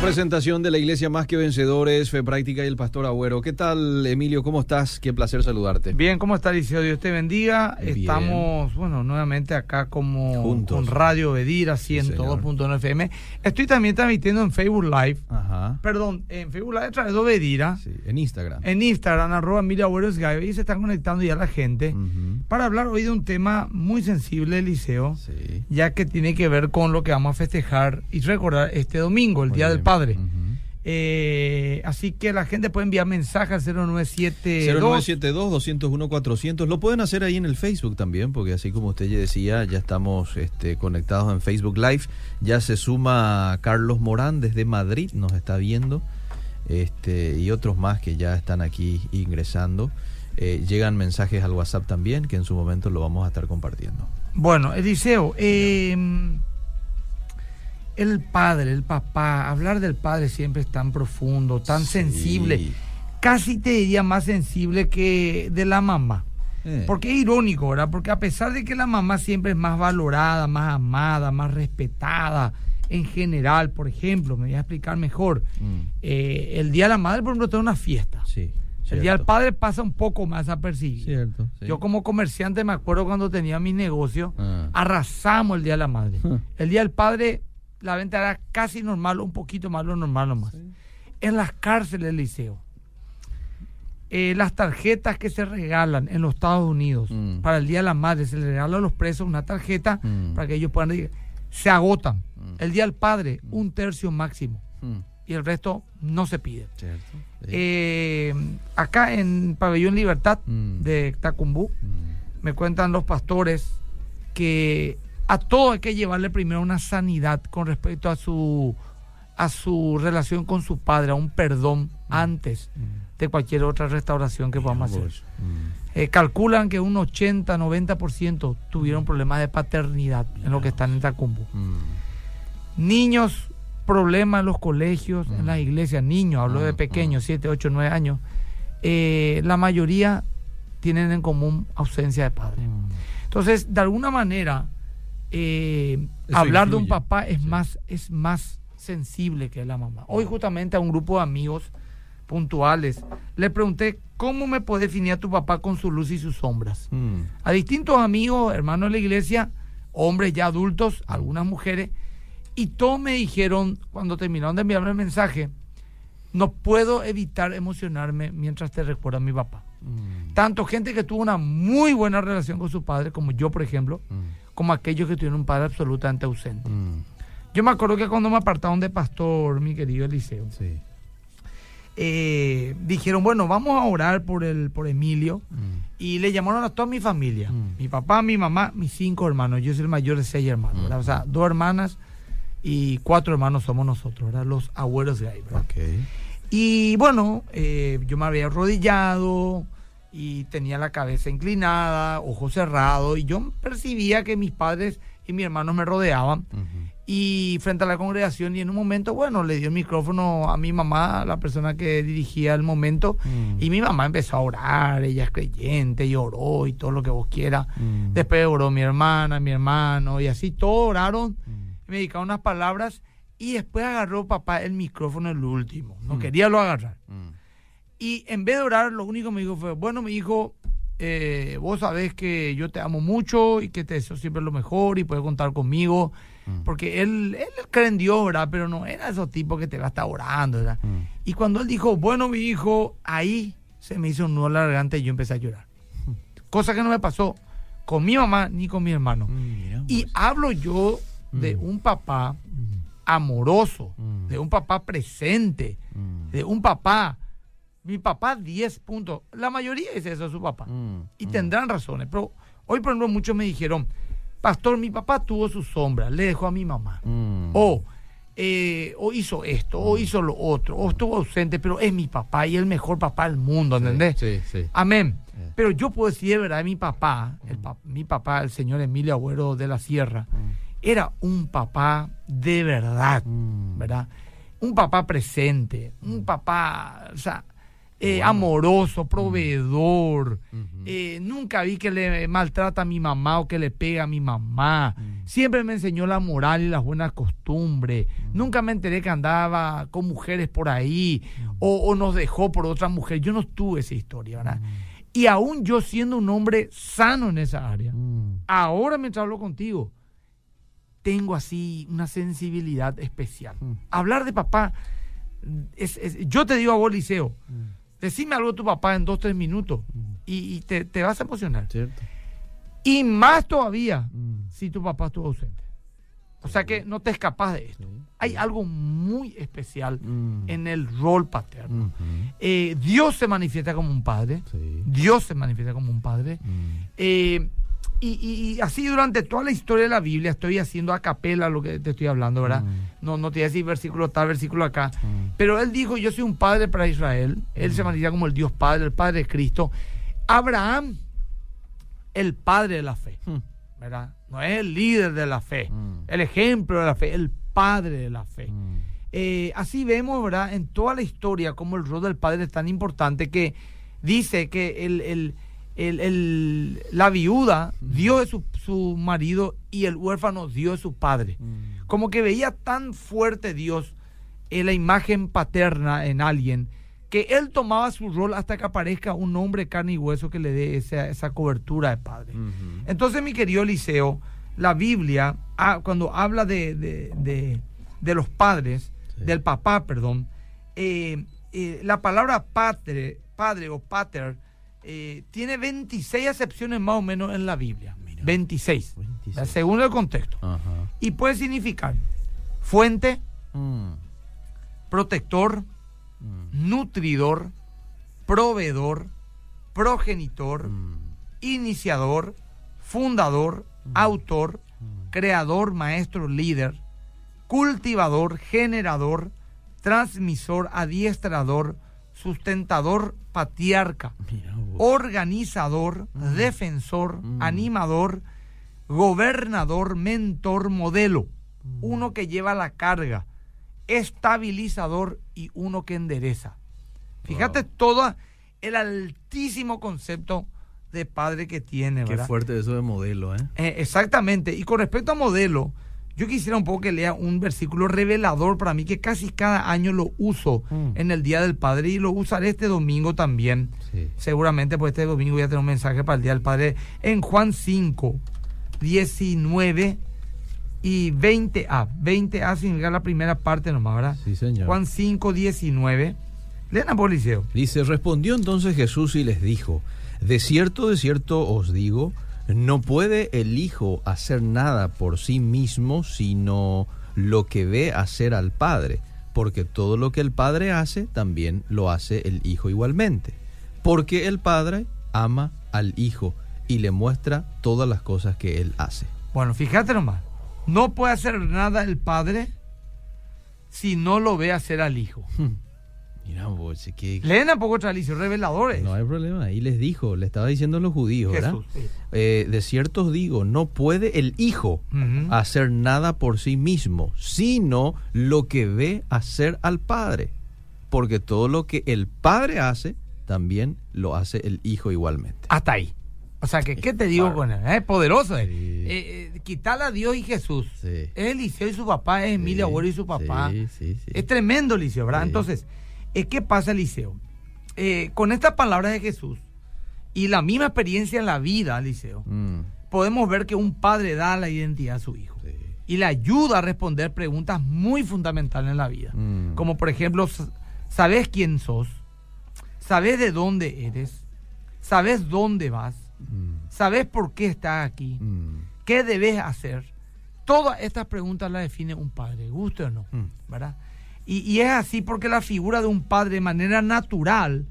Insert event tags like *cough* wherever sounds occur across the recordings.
presentación de la Iglesia Más que Vencedores, Fe Práctica y el Pastor Agüero. ¿Qué tal, Emilio? ¿Cómo estás? Qué placer saludarte. Bien, ¿cómo está, Liceo? Dios te bendiga. Bien. Estamos, bueno, nuevamente acá como Juntos. con Radio Bedira señor. 102.1 FM. Estoy también transmitiendo en Facebook Live. Ajá. Perdón, en Facebook Live a través de Bedira. Sí, en Instagram. En Instagram, arroba Emilia Agüero Skype, y se están conectando ya la gente para hablar hoy de un tema muy sensible, Liceo, Sí. ya que tiene que ver con lo que vamos a festejar y recordar este domingo, el Muy Día del bien. Padre. Ujú. Eh, así que la gente puede enviar mensajes al 0972 0972-201-400. Lo pueden hacer ahí en el Facebook también, porque así como usted ya decía, ya estamos este, conectados en Facebook Live. Ya se suma Carlos Morán desde Madrid, nos está viendo. Este, y otros más que ya están aquí ingresando. Eh, llegan mensajes al WhatsApp también, que en su momento lo vamos a estar compartiendo. Bueno, Eliseo, eh, el padre, el papá, hablar del padre siempre es tan profundo, tan Sí. sensible, casi te diría más sensible que de la mamá. Eh, Porque es irónico, ¿verdad? Porque a pesar de que la mamá siempre es más valorada, más amada, más respetada en general, por ejemplo, me voy a explicar mejor, mm, eh, el Día de la Madre, por ejemplo, tiene una fiesta. sí. El Día del. Padre pasa un poco más apercibido. Cierto. sí. Yo como comerciante me acuerdo cuando tenía mi negocio, Ah. arrasamos el Día de la Madre. Ah. El Día del Padre, la venta era casi normal, un poquito más lo normal nomás. En las cárceles del liceo, eh, las tarjetas que se regalan en los Estados Unidos Mm. para el Día de la Madre, se le regala a los presos una tarjeta Mm. para que ellos puedan ir. Se agotan. Mm. El Día del Padre, un tercio máximo. Y el resto no se pide. cierto. sí. Eh, acá en Pabellón Libertad de Tacumbú, me cuentan los pastores que a todo hay que llevarle primero una sanidad con respecto a su a su relación con su padre, a un perdón antes de cualquier otra restauración que podamos hacer. Mm. Eh, calculan que un 80, 90% tuvieron problemas de paternidad en lo que están en Tacumbo. Mm. Niños, problemas en los colegios, en Mm. las iglesias, niños, hablo de Mm, pequeños, 7, 8, 9 años. eh, la mayoría tienen en común ausencia de padre. Entonces, de alguna manera, eh, hablar de un papá es Sí. más es más sensible que la mamá. Hoy justamente a un grupo de amigos puntuales le pregunté cómo me puede definir a tu papá con su luz y sus sombras. Mm. A distintos amigos, hermanos de la iglesia, hombres ya adultos, algunas mujeres, y todos me dijeron cuando terminaron de enviarme el mensaje, no puedo evitar emocionarme mientras te recuerdo a mi papá. Mm. Tanto gente que tuvo una muy buena relación con su padre, como yo, por ejemplo, Mm. Como aquellos que tuvieron un padre absolutamente ausente. Mm. Yo me acuerdo que cuando me apartaron de pastor, mi querido Eliseo, Sí. eh, dijeron, bueno, vamos a orar por, el, por Emilio. Mm. Y le llamaron a toda mi familia. Mm. Mi papá, mi mamá, mis cinco hermanos. Yo soy el mayor de seis hermanos, ¿verdad? O sea, dos hermanas y cuatro hermanos somos nosotros, ¿verdad? Los abuelos de ahí, ¿verdad? Y bueno, eh, yo me había arrodillado y tenía la cabeza inclinada, ojos cerrados, y yo percibía que mis padres y mis hermanos me rodeaban. Y frente a la congregación, y en un momento, bueno, le dio el micrófono a mi mamá, la persona que dirigía el momento, Mm. y mi mamá empezó a orar, ella es creyente, y oró, y todo lo que vos quieras. Mm. Después oró mi hermana, mi hermano, y así todos oraron, Mm. me dedicaron unas palabras, y después agarró papá el micrófono el último, no quería lo agarrar. Y en vez de orar, lo único que me dijo fue, bueno, mi hijo, eh, vos sabés que yo te amo mucho y que te deseo siempre lo mejor y puedes contar conmigo. Mm. Porque él, él cree en Dios, ¿verdad? Pero no era esos tipos que te va a estar orando, ¿verdad? Mm. Y cuando él dijo, bueno, mi hijo, ahí se me hizo un nudo en la garganta y yo empecé a llorar. Cosa que no me pasó con mi mamá ni con mi hermano. Mm, Y hablo yo de un papá amoroso, de un papá presente, de un papá. Mi papá 10 puntos. La mayoría es eso, su papá. Mm. Y Mm. tendrán razones. Pero hoy, por ejemplo, muchos me dijeron, pastor, mi papá tuvo su sombra, le dejó a mi mamá. Mm. O, eh, o hizo esto, o hizo lo otro, o estuvo ausente, pero es mi papá y el mejor papá del mundo, ¿entendés? Sí, sí. Amén. Eh. Pero yo puedo decir de verdad, mi papá, el pa- mi papá, el señor Emilio Agüero de la Sierra, era un papá de verdad. ¿verdad? Un papá presente, un papá, o sea, eh, amoroso, proveedor. Eh, nunca vi que le maltrata a mi mamá o que le pega a mi mamá. Siempre me enseñó la moral y las buenas costumbres. Nunca me enteré que andaba con mujeres por ahí o, nos dejó por otra mujer. Yo no tuve esa historia, ¿verdad? Y aún yo siendo un hombre sano en esa área, ahora mientras hablo contigo, tengo así una sensibilidad especial. Hablar de papá, yo te digo a vos, Liceo, Decime algo de tu papá en dos, tres minutos mm. y, te, vas a emocionar. Y más todavía mm. si tu papá estuvo ausente. O sea que no te escapas de esto. Hay algo muy especial mm. en el rol paterno. Eh, Dios se manifiesta como un padre. Dios se manifiesta como un padre. Eh, y, así durante toda la historia de la Biblia estoy haciendo a capela lo que te estoy hablando, ¿verdad? Mm. No, no te voy a decir versículo tal, versículo acá. Mm. Pero él dijo, yo soy un padre para Israel. Él se mm. manifiesta como el Dios Padre, el Padre de Cristo. Abraham, el padre de la fe, ¿verdad? No es el líder de la fe, el ejemplo de la fe, el padre de la fe. Eh, así vemos, ¿verdad? En toda la historia como el rol del padre es tan importante que dice que el el, la viuda dio de su, su, marido y el huérfano dio de su padre. Mm. Como que veía tan fuerte Dios en la imagen paterna en alguien que él tomaba su rol hasta que aparezca un hombre carne y hueso que le dé esa, esa cobertura de padre. Entonces, mi querido Eliseo, la Biblia, ah, cuando habla de, de, de, los padres, del papá, perdón, eh, eh, la palabra padre, padre o pater, eh, tiene 26 acepciones más o menos en la Biblia. 26, según el contexto. Y puede significar fuente, mm. protector, mm. nutridor, proveedor, progenitor, mm. iniciador, fundador, autor, creador, maestro, líder, cultivador, generador, transmisor, adiestrador, sustentador, patriarca, organizador, mm. defensor, mm. animador, gobernador, mentor, modelo, mm. uno que lleva la carga, estabilizador y uno que endereza. Fíjate todo el altísimo concepto de padre que tiene, ¿verdad? Qué fuerte eso de modelo, ¿eh? ¿eh? Exactamente. Y con respecto a modelo, yo quisiera un poco que lea un versículo revelador para mí, que casi cada año lo uso mm. en el Día del Padre y lo usaré este domingo también. Seguramente, pues este domingo voy a tener un mensaje para el Día del Padre en Juan 5, 19 y 20a. 20a significa la primera parte nomás, ¿verdad? Sí, señor. Juan 5, 19. Lean a Policeo. Dice, respondió entonces Jesús y les dijo, de cierto, de cierto os digo, no puede el hijo hacer nada por sí mismo, sino lo que ve hacer al padre, porque todo lo que el padre hace, también lo hace el hijo igualmente. Porque el padre ama al hijo y le muestra todas las cosas que él hace. Bueno, fíjate nomás, no puede hacer nada el padre si no lo ve hacer al hijo. Mira, que... Leen poco tradición reveladores. No hay problema. Ahí les dijo, le estaba diciendo a los judíos, ¿verdad? Eh, de cierto os digo, no puede el hijo hacer nada por sí mismo, sino lo que ve hacer al padre. Porque todo lo que el padre hace, también lo hace el hijo igualmente. Hasta ahí. O sea, que, ¿qué te digo con él? Es poderoso. Eh, eh, quitarle a Dios y Jesús. Es Eliseo y su papá, es Emilia Abuelo y su papá. Es tremendo, Eliseo, ¿verdad? Entonces, ¿qué pasa, Eliseo? Eh, con estas palabras de Jesús y la misma experiencia en la vida, Eliseo, mm. podemos ver que un padre da la identidad a su hijo y le ayuda a responder preguntas muy fundamentales en la vida. Mm. Como por ejemplo, ¿sabes quién sos? ¿Sabes de dónde eres? ¿Sabes dónde vas? Mm. ¿Sabes por qué estás aquí? ¿Qué debes hacer? Todas estas preguntas las define un padre, guste o no, ¿verdad? Y, es así porque la figura de un padre de manera natural,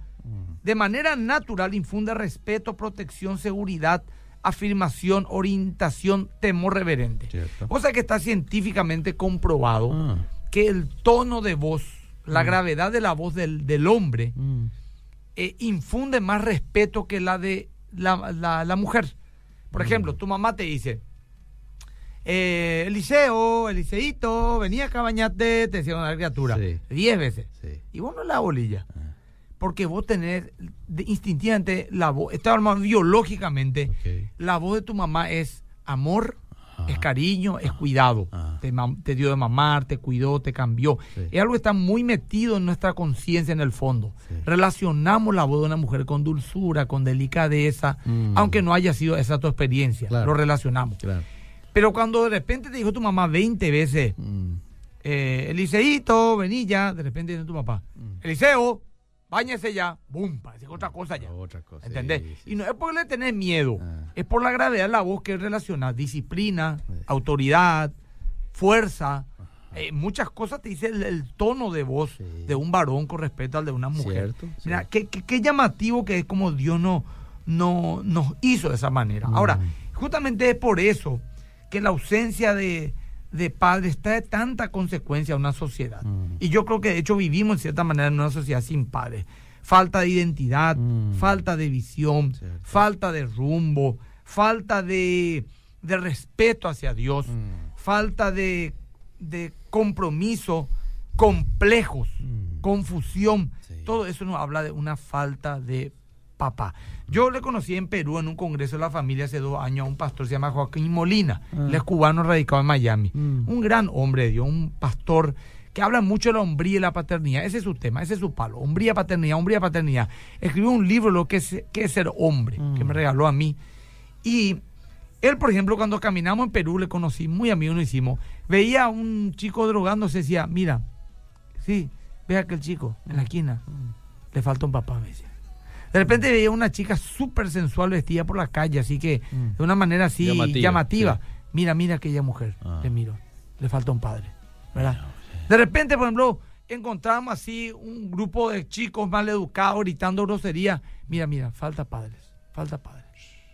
de manera natural infunde respeto, protección, seguridad, afirmación, orientación, temor reverente. O sea que está científicamente comprobado ah. que el tono de voz, la mm. gravedad de la voz del, hombre, mm. eh, infunde más respeto que la de la, mujer. Por mm. ejemplo, tu mamá te dice, eh, Eliseo, Eliseito, venía acá a bañarte, te decía una criatura. Diez veces. Y vos no la bolilla. Ah. porque vos tenés de- instintivamente la voz, está armado biológicamente, la voz de tu mamá es amor, Ajá. es cariño, es cuidado. Ajá. Te, dio de mamar, te cuidó, te cambió. Sí. Es algo que está muy metido en nuestra conciencia en el fondo. Sí. Relacionamos la voz de una mujer con dulzura, con delicadeza, Mm. aunque no haya sido esa tu experiencia. Claro. Lo relacionamos. Claro. Pero cuando de repente te dijo tu mamá 20 veces, Mm. eh, Eliseíto, vení ya, de repente viene tu papá. Mm. Eliseo, báñese ya. ¡Bum! Parece otra cosa ya. Otra cosa. ¿Entendés? Sí, sí, Y no es porque le tenés miedo, Ah. es por la gravedad de la voz que relaciona disciplina, Sí. autoridad, fuerza. eh, muchas cosas te dice el, el tono de voz de un varón con respecto al de una mujer. Cierto, Mira, qué, qué- qué llamativo que es como Dios no, no, nos hizo de esa manera. Mm. Ahora, justamente es por eso que la ausencia de, de padres trae tanta consecuencia a una sociedad. Mm. Y yo creo que de hecho vivimos en cierta manera en una sociedad sin padres. Falta de identidad, Mm. falta de visión, Cierto. falta de rumbo, falta de, de respeto hacia Dios, Mm. falta de, de compromiso, complejos, confusión. Sí. Todo eso nos habla de una falta de papá. Yo le conocí en Perú en un congreso de la familia hace dos años a un pastor se llama Joaquín Molina. Ah. Él es cubano radicado en Miami. Mm. Un gran hombre de Dios, un pastor que habla mucho de la hombría y la paternidad. Ese es su tema, ese es su palo. Hombría, paternidad, hombría, paternidad. Escribió un libro, lo que es, qué es ser hombre, Mm. que me regaló a mí. Y él, por ejemplo, cuando caminamos en Perú, le conocí, muy amigo nos hicimos, veía a un chico drogándose, decía, mira, sí, ve a aquel chico en la esquina, le falta un papá, me decía. De repente veía una chica súper sensual vestida por la calle, así que Mm. de una manera así Llamativa, llamativa. sí. Mira, mira aquella mujer, Ah. le miro, le falta un padre, ¿verdad? De repente, por ejemplo, encontramos así un grupo de chicos mal educados gritando grosería. Mira, mira, falta padres, falta padres.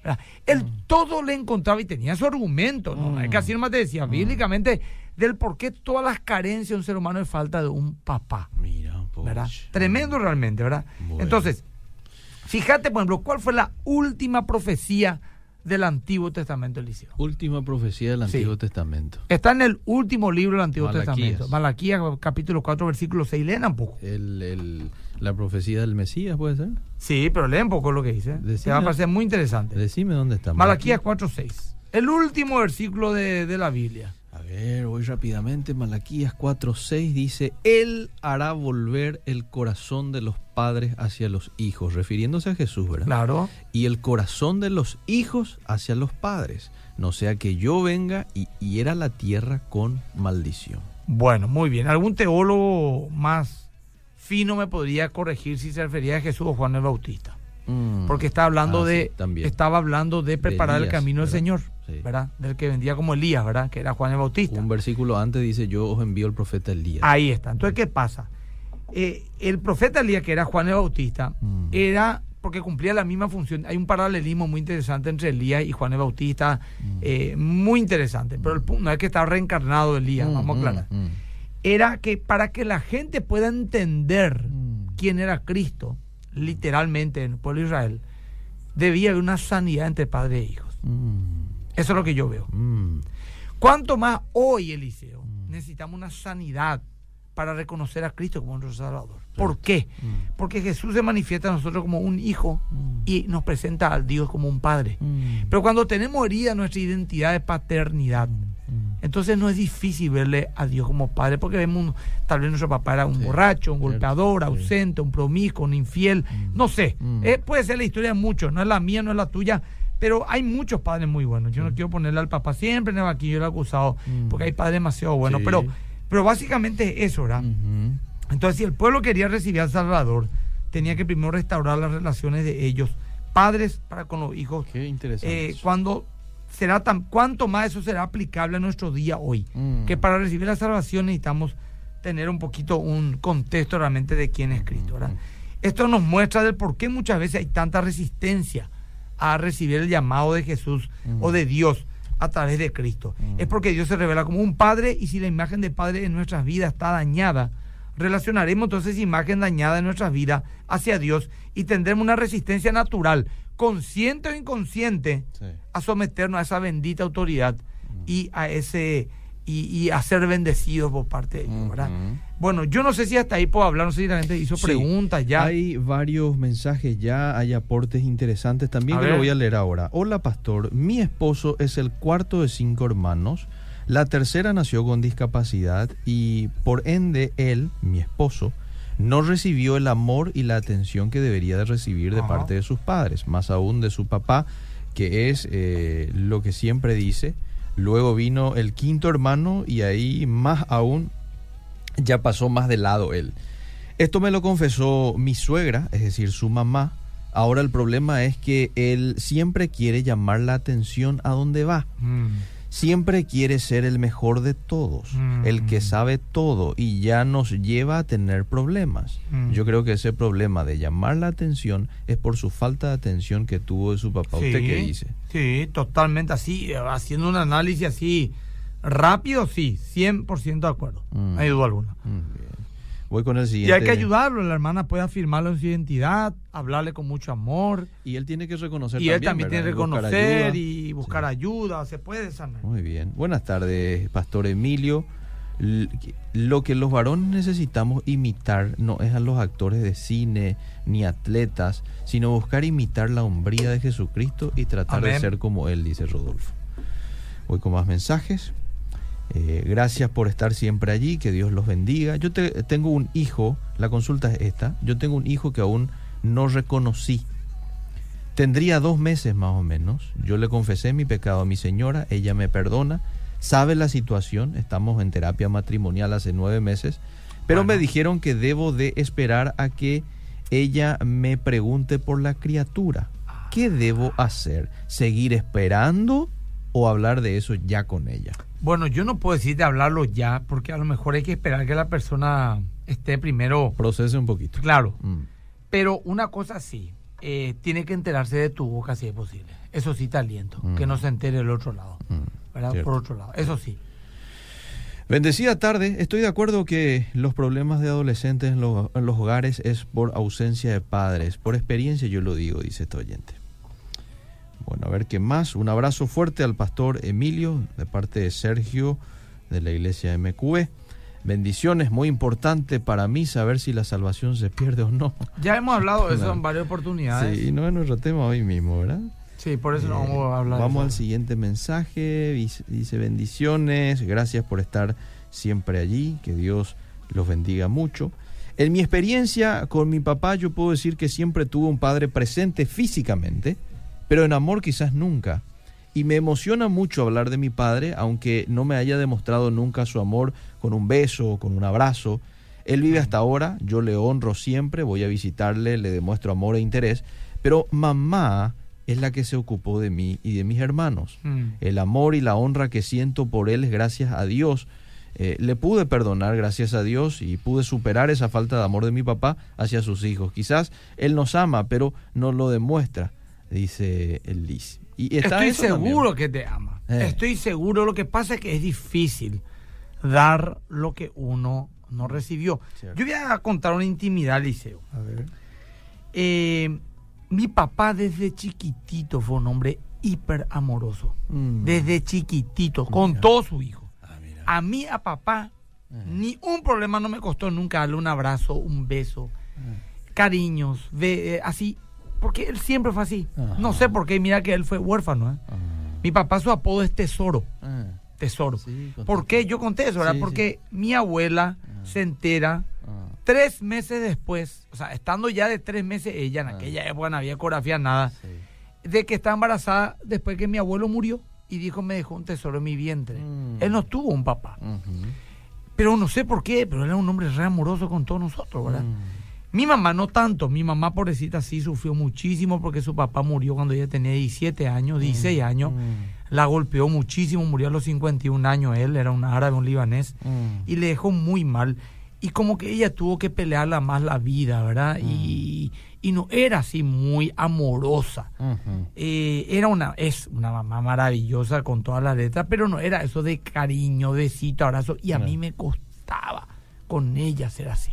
¿verdad? Él todo le encontraba y tenía su argumento, ¿no? Mm. Es que así nomás te decía, bíblicamente, del por qué todas las carencias de un ser humano es falta de un papá. Mira, ¿verdad? Tremendo realmente, ¿verdad? Bueno. Entonces, fíjate, por ejemplo, ¿cuál fue la última profecía del Antiguo Testamento, Eliseo? Última profecía del Sí. Antiguo Testamento. Está en el último libro del Antiguo Malaquías. Testamento. Malaquías, capítulo 4, versículo 6. Leen un poco. El, el- la profecía del Mesías, ¿puede ser? Sí, pero leen un poco lo que dice. Te Decime. va a parecer muy interesante. Decime dónde está. Malaquías 4, 6. El último versículo de, de la Biblia. Ver, voy rápidamente. Malaquías 4:6 dice: Él hará volver el corazón de los padres hacia los hijos, refiriéndose a Jesús, ¿verdad? Claro. Y el corazón de los hijos hacia los padres, no sea que yo venga y hiera la tierra con maldición. Bueno, muy bien. ¿Algún teólogo más fino me podría corregir si se refería a Jesús o Juan el Bautista? Mm. Porque está hablando Ah, de sí, estaba hablando de preparar el Elías, camino del. Señor, Sí. ¿verdad? Del que vendía como Elías, ¿verdad? Que era Juan el Bautista. Un versículo antes dice: Yo os envío el profeta Elías. Ahí está. Entonces, ¿qué pasa? Eh, el profeta Elías, que era Juan el Bautista, Mm. era porque cumplía la misma función. Hay un paralelismo muy interesante entre Elías y Juan el Bautista, Mm. eh, muy interesante. Pero el punto no es que estaba reencarnado Elías, Mm, vamos a aclarar. Era que para que la gente pueda entender quién era Cristo, literalmente en el pueblo de Israel, debía haber una sanidad entre padre e hijos. Mm. Eso es lo que yo veo. Mm. ¿Cuánto más hoy, Eliseo, necesitamos una sanidad para reconocer a Cristo como nuestro Salvador? ¿Por qué? Mm. Porque Jesús se manifiesta a nosotros como un hijo Mm. y nos presenta al Dios como un padre. Mm. Pero cuando tenemos herida nuestra identidad de paternidad, Mm. entonces no es difícil verle a Dios como padre, porque vemos, un- tal vez nuestro papá era un Sí, borracho, un golpeador, sí. ausente, un promiscuo, un infiel, Mm. no sé. Mm. Eh, puede ser la historia de muchos, no es la mía, no es la tuya, pero hay muchos padres muy buenos. Yo no quiero ponerle al papá siempre en el banquillo el acusado, Mm. porque hay padres demasiado buenos, Sí. pero, pero básicamente es eso, ¿verdad? Entonces, si el pueblo quería recibir al Salvador, tenía que primero restaurar las relaciones de ellos, padres para con los hijos, Qué interesante. eh, cuando será tan cuánto más eso será aplicable a nuestro día hoy Mm. que para recibir la salvación necesitamos tener un poquito un contexto realmente de quién es Cristo ¿verdad? Mm. esto nos muestra del por qué muchas veces hay tanta resistencia a recibir el llamado de Jesús o de Dios a través de Cristo. Es porque Dios se revela como un padre y si la imagen de padre en nuestras vidas está dañada relacionaremos entonces esa imagen dañada en nuestras vidas hacia Dios y tendremos una resistencia natural consciente o inconsciente Sí. a someternos a esa bendita autoridad y a ese y, y a ser bendecidos por parte de ellos, ¿verdad? Ujú. Bueno, yo no sé si hasta ahí puedo hablar, no sé si la gente hizo Sí, preguntas ya. Hay varios mensajes ya, hay aportes interesantes también A que ver. lo voy a leer ahora. Hola pastor, mi esposo es el cuarto de cinco hermanos. La tercera nació con discapacidad y por ende él, mi esposo, no recibió el amor y la atención que debería de recibir de Ajá. parte de sus padres, más aún de su papá, que es eh, lo que siempre dice. Luego vino el quinto hermano y ahí más aún ya pasó más de lado él. Esto me lo confesó mi suegra, es decir, su mamá. Ahora el problema es que él siempre quiere llamar la atención a donde va. Mm. Siempre quiere ser el mejor de todos, Mm. el que sabe todo y ya nos lleva a tener problemas. Mm. Yo creo que ese problema de llamar la atención es por su falta de atención que tuvo de su papá. ¿Usted qué dice? Sí, totalmente así, haciendo un análisis así rápido, sí, 100% de acuerdo, Mm. no hay duda alguna. Mm. Voy con el Y siguiente. hay que ayudarlo, la hermana puede afirmarlo en su identidad, hablarle con mucho amor, Y él tiene que reconocer y él también tiene que reconocer y buscar Sí. ayuda, se puede sanar. Muy bien. Buenas tardes, Pastor Emilio. Lo que los varones necesitamos imitar no es a los actores de cine ni atletas, sino buscar imitar la hombría de Jesucristo y tratar de ser como Él, dice Rodolfo. Voy con más mensajes. Eh, gracias por estar siempre allí, que Dios los bendiga. Yo te- tengo un hijo, la consulta es esta, yo tengo un hijo que aún no reconocí. Tendría dos meses más o menos. Yo le confesé mi pecado a mi señora, ella me perdona, sabe la situación, estamos en terapia matrimonial hace nueve meses, pero Bueno. me dijeron que debo de esperar a que ella me pregunte por la criatura. ¿Qué debo hacer? ¿Seguir esperando o hablar de eso ya con ella? Bueno, yo no puedo decirte hablarlo ya, porque a lo mejor hay que esperar que la persona esté primero, Procese un poquito. claro, Mm. pero una cosa sí, eh, tiene que enterarse de tu boca si es posible. Eso sí te aliento, Mm. que no se entere el otro lado, Mm, ¿verdad? cierto. Por otro lado, eso sí. Bendecida tarde, estoy de acuerdo que los problemas de adolescentes en los, en los hogares es por ausencia de padres. Por experiencia yo lo digo, dice este oyente. Bueno, a ver qué más. Un abrazo fuerte al pastor Emilio de parte de Sergio de la iglesia MQE. Bendiciones, muy importante para mí saber si la salvación se pierde o no. Ya hemos hablado de eso en varias oportunidades. Sí, no es nuestro tema hoy mismo, ¿verdad? Sí, por eso no Eh, vamos a hablar. Vamos al siguiente mensaje. Dice, bendiciones. Gracias por estar siempre allí. Que Dios los bendiga mucho. En mi experiencia con mi papá, yo puedo decir que siempre tuve un padre presente físicamente, pero en amor quizás nunca. Y me emociona mucho hablar de mi padre, aunque no me haya demostrado nunca su amor con un beso o con un abrazo. Él vive hasta ahora, yo le honro siempre, voy a visitarle, le demuestro amor e interés, pero mamá es la que se ocupó de mí y de mis hermanos. Mm. El amor y la honra que siento por él es gracias a Dios. Eh, le pude perdonar gracias a Dios y pude superar esa falta de amor de mi papá hacia sus hijos. Quizás él nos ama, pero no lo demuestra, dice el Liz. Y está Estoy seguro también. que te ama. Eh. Estoy seguro. Lo que pasa es que es difícil dar lo que uno no recibió. Cierto. Yo voy a contar una intimidad, Liceo. A ver. Eh, mi papá desde chiquitito fue un hombre hiper amoroso. Mm. Desde chiquitito, con todo su hijo. Ah. A mí, a papá, Eh. ni un problema no me costó nunca darle un abrazo, un beso, Eh. cariños, ve- así. Porque él siempre fue así. Ajá. No sé por qué, mira que él fue huérfano. ¿eh? Mi papá, su apodo es Tesoro. Ah. Tesoro. Sí. ¿Por qué? Yo conté eso, ¿verdad? Sí, Porque mi abuela Ah. se entera Ah. tres meses después, o sea, estando ya de tres meses ella, en aquella época no había ecografía, nada, de que está embarazada después que mi abuelo murió y dijo, me dejó un tesoro en mi vientre. Mm. Él no tuvo un papá. Pero no sé por qué, pero él era un hombre re amoroso con todos nosotros, ¿verdad? Mm. Mi mamá no tanto, mi mamá pobrecita sí sufrió muchísimo porque su papá murió cuando ella tenía 17 años, 16 años. Mm. La golpeó muchísimo, murió a los 51 años él, era un árabe, un libanés, Mm. y le dejó muy mal. Y como que ella tuvo que pelearla más la vida, ¿verdad? Y, y no era así muy amorosa. Eh, era una, es una mamá maravillosa con todas las letras, pero no era eso de cariño, besito, abrazo. Y a mí me costaba con ella ser así.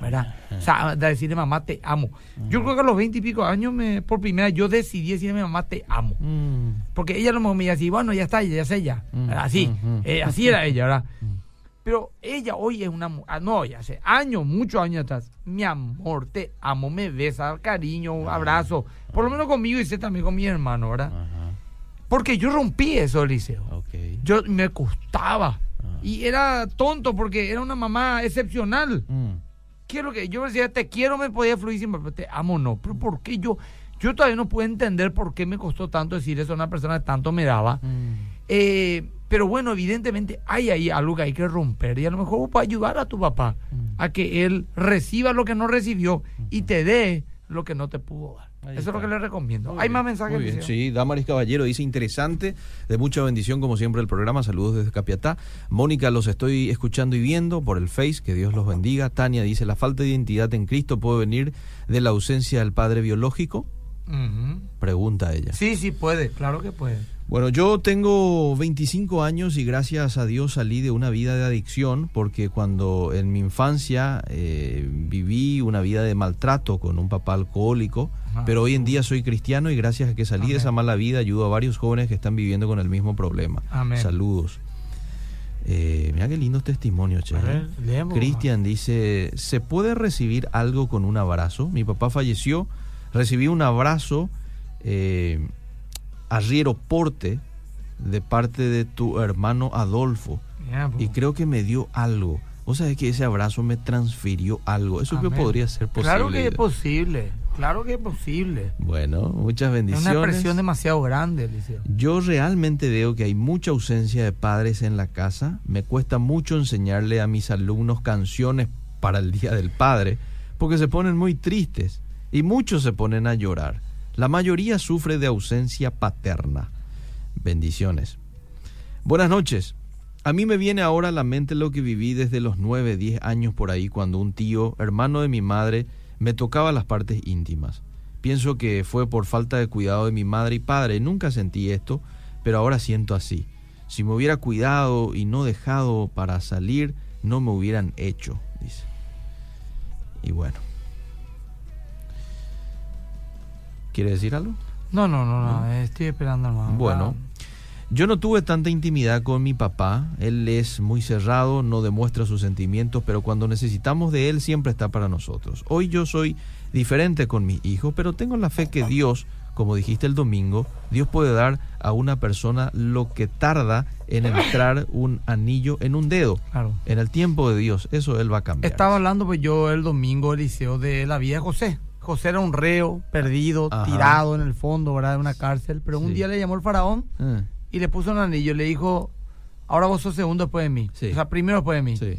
¿Verdad? O sea, de decirle mamá te amo. Yo creo que a los veinte y pico años, me, por primera yo decidí decirle a mi mamá te amo. Mm. Porque ella lo me decía, bueno, ya está, ya sé ya. Mm, Así, mm, eh, así era ella, ¿verdad? *laughs* Pero ella hoy es una mu- ah, no, ya hace años, muchos años atrás. Mi amor, te amo, me besa, cariño, abrazo. Por lo menos conmigo y sé también con mi hermano, ¿verdad? Porque yo rompí eso, Eliseo. Ok. Yo me costaba. Ah. Y era tonto porque era una mamá excepcional. Mm. Quiero que yo decía, te quiero, me podía fluir siempre, pero te amo no. Pero ¿por qué yo? Yo todavía no puedo entender por qué me costó tanto decir eso a una persona que tanto me daba. Mm. Eh, pero bueno, evidentemente hay ahí algo que hay que romper y a lo mejor vos puedes ayudar a tu papá Mm. a que él reciba lo que no recibió y te dé lo que no te pudo dar. Ahí Eso es lo que le recomiendo. Muy hay bien, más mensajes. muy bien. Sí, Damaris Caballero dice interesante, de mucha bendición como siempre el programa. Saludos desde Capiatá. Mónica, los estoy escuchando y viendo por el Face, que Dios los bendiga. Tania dice, la falta de identidad en Cristo puede venir de la ausencia del padre biológico. Pregunta ella. Sí, sí puede, claro que puede. Bueno, yo tengo 25 años y gracias a Dios salí de una vida de adicción porque cuando en mi infancia eh, viví una vida de maltrato con un papá alcohólico, Ajá. pero hoy en día soy cristiano y gracias a que salí de esa mala vida ayudo a varios jóvenes que están viviendo con el mismo problema. Amén. Saludos. Eh, mira qué lindo testimonio, che. Leemos. Cristian dice, ¿se puede recibir algo con un abrazo? Mi papá falleció, recibí un abrazo eh, arriero porte de parte de tu hermano Adolfo po. y creo que me dio algo. O sea, que ese abrazo me transfirió algo. Eso que podría ser posible. Claro que es posible, claro que es posible. Bueno, muchas Es bendiciones. una presión demasiado grande, Eliseo. Yo realmente veo que hay mucha ausencia de padres en la casa. Me cuesta mucho enseñarle a mis alumnos canciones para el Día del Padre porque se ponen muy tristes y muchos se ponen a llorar. La mayoría sufre de ausencia paterna. Bendiciones. Buenas noches. A mí me viene ahora a la mente lo que viví desde los 9, 10 años por ahí cuando un tío, hermano de mi madre, me tocaba las partes íntimas. Pienso que fue por falta de cuidado de mi madre y padre. Nunca sentí esto, pero ahora siento así. Si me hubiera cuidado y no dejado para salir, no me hubieran hecho, dice. Y bueno. ¿Quiere decir algo? No, no, no, no, estoy esperando hermano. Bueno, yo no tuve tanta intimidad con mi papá. Él es muy cerrado, no demuestra sus sentimientos, pero cuando necesitamos de él siempre está para nosotros. Hoy yo soy diferente con mis hijos, pero tengo la fe que Dios, como dijiste el domingo, Dios puede dar a una persona lo que tarda en entrar un anillo en un dedo. Claro. En el tiempo de Dios, eso él va a cambiar. Estaba hablando pues yo el domingo, Eliseo, de la vida de José. José era un reo, perdido, Ajá. tirado en el fondo, ¿verdad? De una cárcel. Pero un Sí. día le llamó el faraón Ah, y le puso un anillo. Le dijo, ahora vos sos segundo después de mí. Sí. O sea, primero después de mí. sí.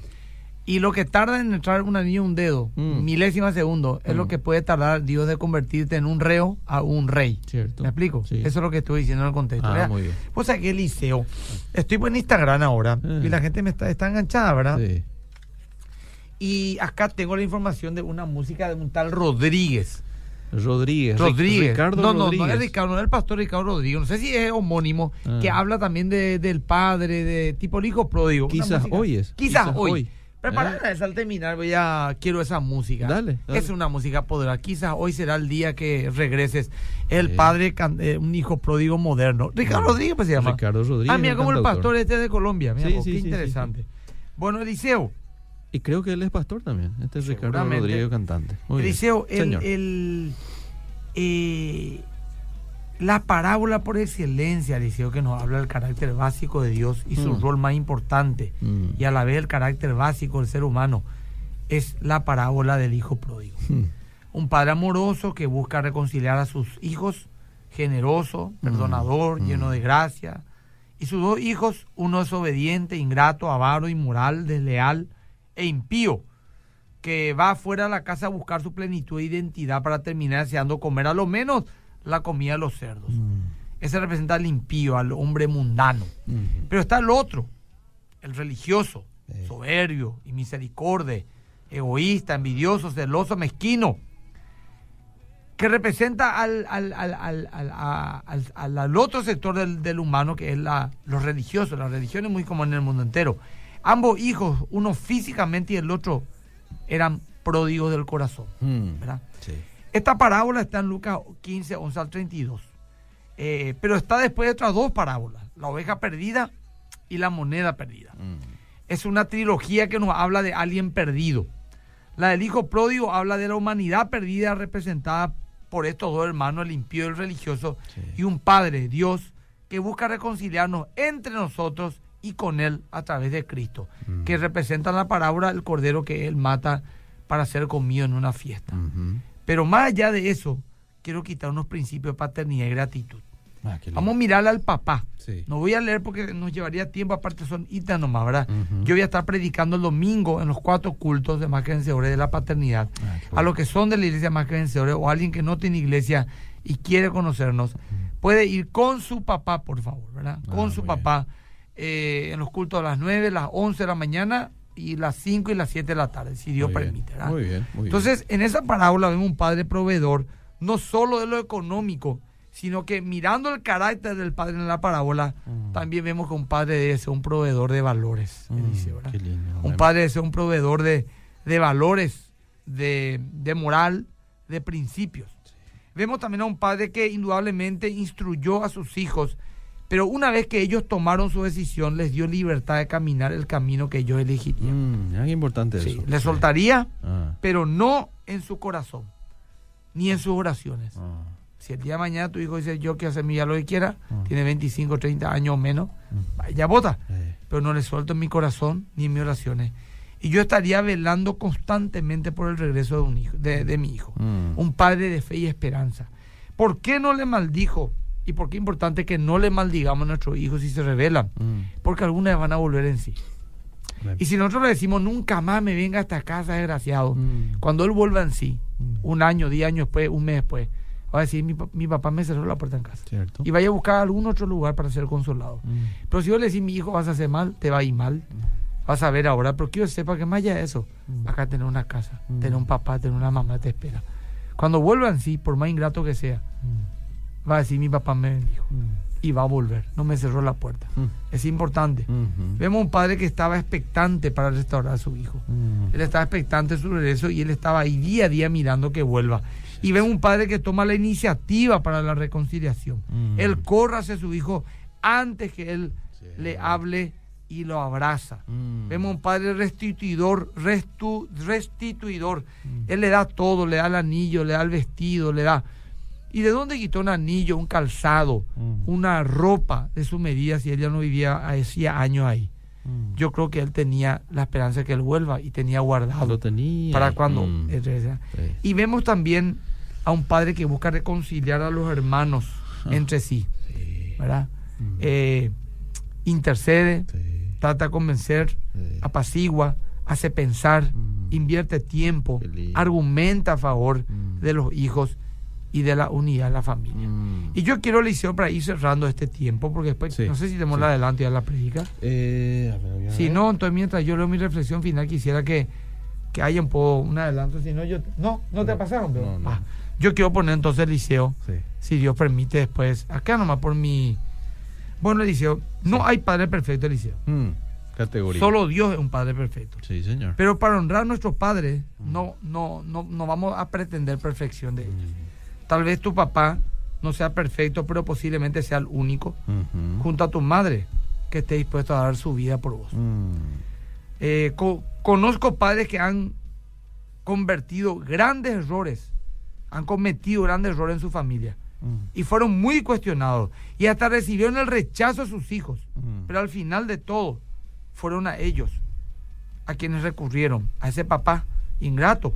Y lo que tarda en entrar un anillo en un dedo, Mm. milésima segundo, es lo Mm. que puede tardar Dios de convertirte en un reo a un rey. Cierto. ¿Me explico? Sí. Eso es lo que estoy diciendo en el contexto. Ah, muy bien. Sabés que Eliseo, estoy en Instagram ahora Eh. y la gente me está, está enganchada, ¿verdad? Sí. Y acá tengo la información de una música de un tal Rodríguez. Rodríguez. Rodríguez. Ricardo no, no, Rodríguez. no es Ricardo, no es el pastor Ricardo Rodríguez. No sé si es homónimo, Ah. que habla también de, del padre, de tipo el hijo pródigo. Quizás hoy es, Quizás, quizás hoy. hoy. Preparada esa al terminar, voy a, quiero esa música. Dale, dale. Es una música poderosa. Quizás hoy será el día que regreses. El Sí. padre, eh, un hijo pródigo moderno. Ricardo Mm. Rodríguez pues, se llama. Ricardo Rodríguez, Ah, mira como el pastor este de Colombia. Mira, Sí, vos, sí, qué interesante. Bueno, Eliseo. Y creo que él es pastor también. Este es Ricardo. Rodríguez, cantante. Muy. Eliseo, el, Señor. el, eh, la parábola por excelencia, Eliseo, que nos habla del carácter básico de Dios y su Mm. rol más importante, Mm. y a la vez el carácter básico del ser humano, es la parábola del hijo pródigo. Mm. Un padre amoroso que busca reconciliar a sus hijos, generoso, perdonador, lleno de gracia. Y sus dos hijos, uno desobediente, ingrato, avaro, inmoral, desleal e impío, que va afuera de la casa a buscar su plenitud de identidad para terminar deseando comer a lo menos la comida de los cerdos. Mm. Ese representa al impío, al hombre mundano. Mm. Pero está el otro, el religioso, soberbio y misericordia, egoísta, envidioso, celoso, mezquino, que representa al, al, al, al, al- a- al- al- al otro sector del, del humano, que es la, los religiosos. La religión es muy común en el mundo entero. Ambos hijos, uno físicamente y el otro eran pródigos del corazón. Mm, ¿verdad? sí. Esta parábola está en Lucas 15, 11 al 32. Eh, pero está después de otras dos parábolas, la oveja perdida y la moneda perdida. Mm, Es una trilogía que nos habla de alguien perdido. La del hijo pródigo habla de la humanidad perdida representada por estos dos hermanos, el impío y el religioso, Sí. y un padre, Dios, que busca reconciliarnos entre nosotros y con él a través de Cristo, Mm. que representa en la parábola el cordero que él mata para ser comido en una fiesta. Pero más allá de eso, quiero quitar unos principios de paternidad y gratitud. Ah. Vamos a mirarle al papá. Sí. No voy a leer porque nos llevaría tiempo, aparte son ítems nomás, ¿verdad? Yo voy a estar predicando el domingo en los cuatro cultos de más que vencedores de la paternidad. Ah, A los que son de la iglesia más que vencedores o alguien que no tiene iglesia y quiere conocernos, puede ir con su papá, por favor, ¿verdad? Ah, Con su papá eh, en los cultos a las 9, las 11 de la mañana y las 5 y las 7 de la tarde, si Dios Muy permite, bien, muy bien. Entonces, en esa parábola vemos un padre proveedor, no solo de lo económico, sino que mirando el carácter del padre en la parábola, Mm. también vemos que un padre debe ser un proveedor de valores, Mm, ¿verdad? qué lindo. Un padre debe ser un proveedor de, de valores, de, de moral, de principios. Vemos también a un padre que indudablemente instruyó a sus hijos, pero una vez que ellos tomaron su decisión, les dio libertad de caminar el camino que ellos elegirían. Mm, es importante Sí, eso. les Sí. soltaría, Ah, pero no en su corazón, ni en sus oraciones. ah. Si el día de mañana tu hijo dice yo quiero hacer mi vida lo que quiera, tiene 25, 30 años o menos, Mm. vaya vota, Eh, pero no le suelto en mi corazón ni en mis oraciones. Y yo estaría velando constantemente por el regreso de, un hijo, de, de mi hijo, mm. un padre de fe y esperanza. ¿Por qué no le maldijo? ¿Y por qué es importante que no le maldigamos a nuestros hijos si se rebelan? Mm. Porque algunas van a volver en sí. Bien. Y si nosotros le decimos, nunca más me venga a esta casa, desgraciado, Mm. cuando él vuelva en sí, Mm. un año, diez años después, un mes después, va a decir, mi, mi papá me cerró la puerta en casa. Cierto. Y vaya a buscar algún otro lugar para ser consolado. Pero si yo le decís, mi hijo, vas a hacer mal, te va a ir mal. Vas a ver ahora, pero que sepa que más allá de eso, Mm. acá tener una casa, tener un papá, tener una mamá te espera. Cuando vuelva en sí, por más ingrato que sea. Va a decir, mi papá me bendijo. Mm. Y va a volver, no me cerró la puerta. Mm. Es importante. Mhm. Vemos un padre que estaba expectante para restaurar a su hijo. Mm. Él estaba expectante de su regreso y él estaba ahí día a día mirando que vuelva. Y vemos un padre que toma la iniciativa para la reconciliación. Mm. Él corre hacia su hijo antes que él Sí. le hable y lo abraza. Mm. Vemos un padre restituidor, restu- restituidor. Mm. Él le da todo, le da el anillo, le da el vestido, le da... ¿Y de dónde quitó un anillo, un calzado, Mm. una ropa de su medida si él ya no vivía hacía años ahí? Mm. Yo creo que él tenía la esperanza de que él vuelva y tenía guardado lo tenía. para cuando Mm. Sí. Y vemos también a un padre que busca reconciliar a los hermanos Ah. entre sí, Sí. ¿verdad? Eh, intercede, Sí. trata de convencer, apacigua, hace pensar, invierte tiempo, argumenta a favor de los hijos y de la unidad de la familia. Mm. Y yo quiero, Liceo, para ir cerrando este tiempo, porque después, Sí, no sé si tenemos sí. la adelante ya la predica. Eh, Si no, entonces mientras yo leo mi reflexión final, quisiera que, que haya un poco un adelanto. Si no, yo. No, no te No, pasaron, pero. no, no. Ah, yo quiero poner entonces Liceo, Sí. si Dios permite después. Acá nomás por mi. Bueno, Liceo, no hay padre perfecto, Liceo. Mm. Categoría. Solo Dios es un padre perfecto. Sí, señor. Pero para honrar a nuestros padres, Mm. no, no, no, no vamos a pretender perfección de ellos. Tal vez tu papá no sea perfecto, pero posiblemente sea el único, junto a tu madre, que esté dispuesto a dar su vida por vos. Mm. Eh, co- conozco padres que han convertido grandes errores, han cometido grandes errores en su familia Mm. y fueron muy cuestionados y hasta recibieron el rechazo de sus hijos. Mm. Pero al final de todo, fueron a ellos a quienes recurrieron, a ese papá ingrato,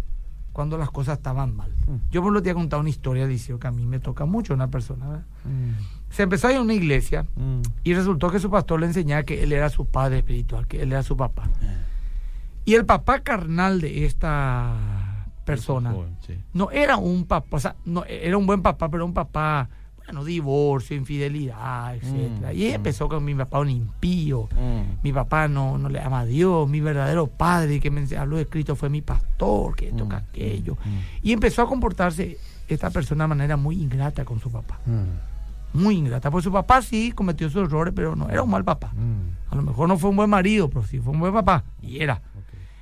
cuando las cosas estaban mal. Mm. Yo por lo te he contado una historia, Liceo, que a mí me toca mucho una persona. ¿verdad? Mm. Se empezó a ir a una iglesia Mm. y resultó que su pastor le enseñaba que él era su padre espiritual, que él era su papá. Y el papá carnal de esta persona Joven, sí. no era un papá, o sea, no, era un buen papá, pero un papá, bueno, divorcio, infidelidad, etcétera. Mm, y mm. empezó con mi papá un impío. Mm. Mi papá no, no le ama a Dios, mi verdadero padre que me habló de Cristo fue mi pastor, que Mm, aquello. Y empezó a comportarse esta persona de manera muy ingrata con su papá. Muy ingrata. Pues su papá sí cometió sus errores, pero no era un mal papá. A lo mejor no fue un buen marido, pero sí fue un buen papá. Y era.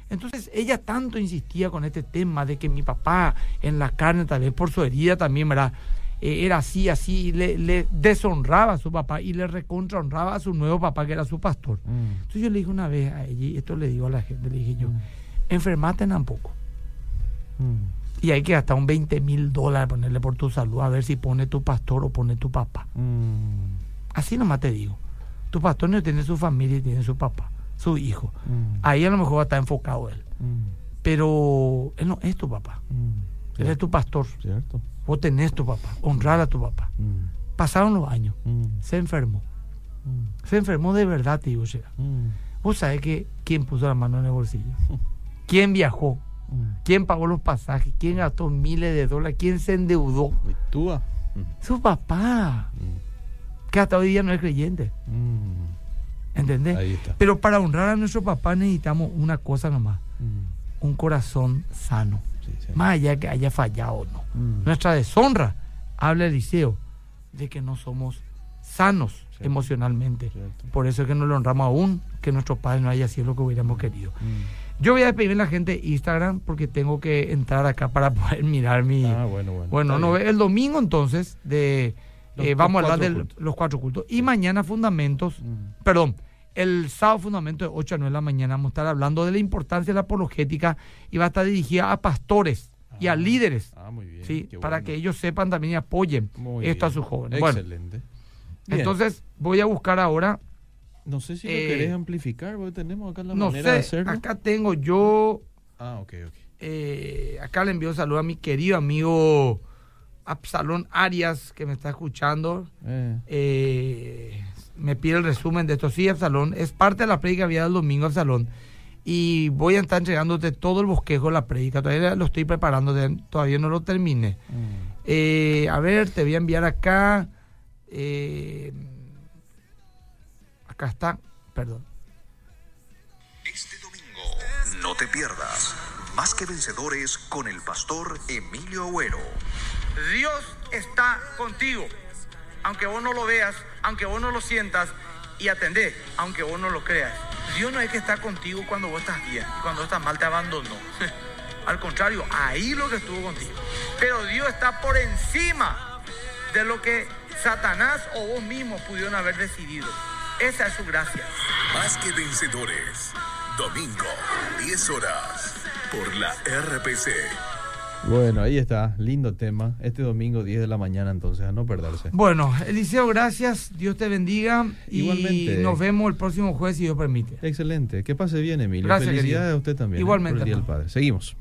Entonces ella tanto insistía con este tema de que mi papá en la carne, tal vez por su herida también, ¿verdad? Eh, era así, así, y le, le, deshonraba a su papá y le recontrahonraba a su nuevo papá que era su pastor. Mm. Entonces yo le dije una vez a ella, y esto le digo a la gente, le dije yo, Mm. enfermate tampoco. Mm. Y hay que gastar un 20 mil dólares ponerle por tu salud, a ver si pone tu pastor o pone tu papá. Mm. Así nomás te digo. Tu pastor no tiene su familia y tiene su papá, su hijo. Ahí a lo mejor va a estar enfocado él. Pero él no es tu papá. Él es tu pastor. Cierto. Vos tenés tu papá. Honrar a tu papá. Mm. Pasaron los años. Mm. Se enfermó. Mm. Se enfermó de verdad. Mm. Vos sabés que quién puso la mano en el bolsillo. *laughs* ¿Quién viajó? ¿Quién pagó los pasajes? ¿Quién gastó miles de dólares? ¿Quién se endeudó? Mm. Su papá. Que hasta hoy día no es creyente. ¿Entendés? Pero para honrar a nuestro papá necesitamos una cosa nomás. Mm. Un corazón sano. Sí, sí. Más allá que haya fallado o no. Mm. Nuestra deshonra, habla Eliseo, de que no somos sanos Sí. emocionalmente. Cierto. Por eso es que no lo honramos aún, que nuestro padre no haya sido lo que hubiéramos querido. Mm. Yo voy a despedirme de la gente de Instagram porque tengo que entrar acá para *laughs* poder mirar mi... Ah, bueno, bueno. bueno, no, el domingo entonces de... Eh, vamos a hablar de los cuatro cultos. Y mañana fundamentos, Mm. perdón, el sábado fundamento de 8 a 9 de la mañana vamos a estar hablando de la importancia de la apologética y va a estar dirigida a pastores y a Ah. líderes. Ah, muy bien. ¿sí? para bueno. que ellos sepan también y apoyen Muy esto a sus jóvenes. Bueno, Excelente. Bien. entonces voy a buscar ahora, no sé si lo eh, querés amplificar, porque tenemos acá la no manera de sé, hacerlo. acá tengo yo, Ah, ok, ok. eh, acá le envío un saludo a mi querido amigo Absalón Arias que me está escuchando. Eh, Eh, me pide el resumen de esto. Sí, Absalón, es parte de la prédica había del domingo, Absalón. Y voy a estar entregándote todo el bosquejo de la prédica. Todavía lo estoy preparando, todavía no lo terminé. mm. Eh, a ver, te voy a enviar acá. eh, acá está, perdón. Este domingo, no te pierdas Más que Vencedores con el pastor Emilio Agüero. Dios está contigo, aunque vos no lo veas, aunque vos no lo sientas, y atendé, aunque vos no lo creas. Dios no es que está contigo cuando vos estás bien, y cuando estás mal te abandonó. *laughs* Al contrario, ahí lo que estuvo contigo. Pero Dios está por encima de lo que Satanás o vos mismo pudieron haber decidido. Esa es su gracia. Más que Vencedores. Domingo, 10 horas. Por la RPC. Bueno, ahí está, lindo tema. Este domingo 10 de la mañana, entonces, a no perderse. Bueno, Eliseo, gracias. Dios te bendiga. Y Igualmente. nos vemos el próximo jueves si Dios permite. Excelente, que pase bien, Emilio. Gracias, Felicidades querido. a usted también. ¿eh? Igualmente, Por el Día del hermano. Padre. Seguimos.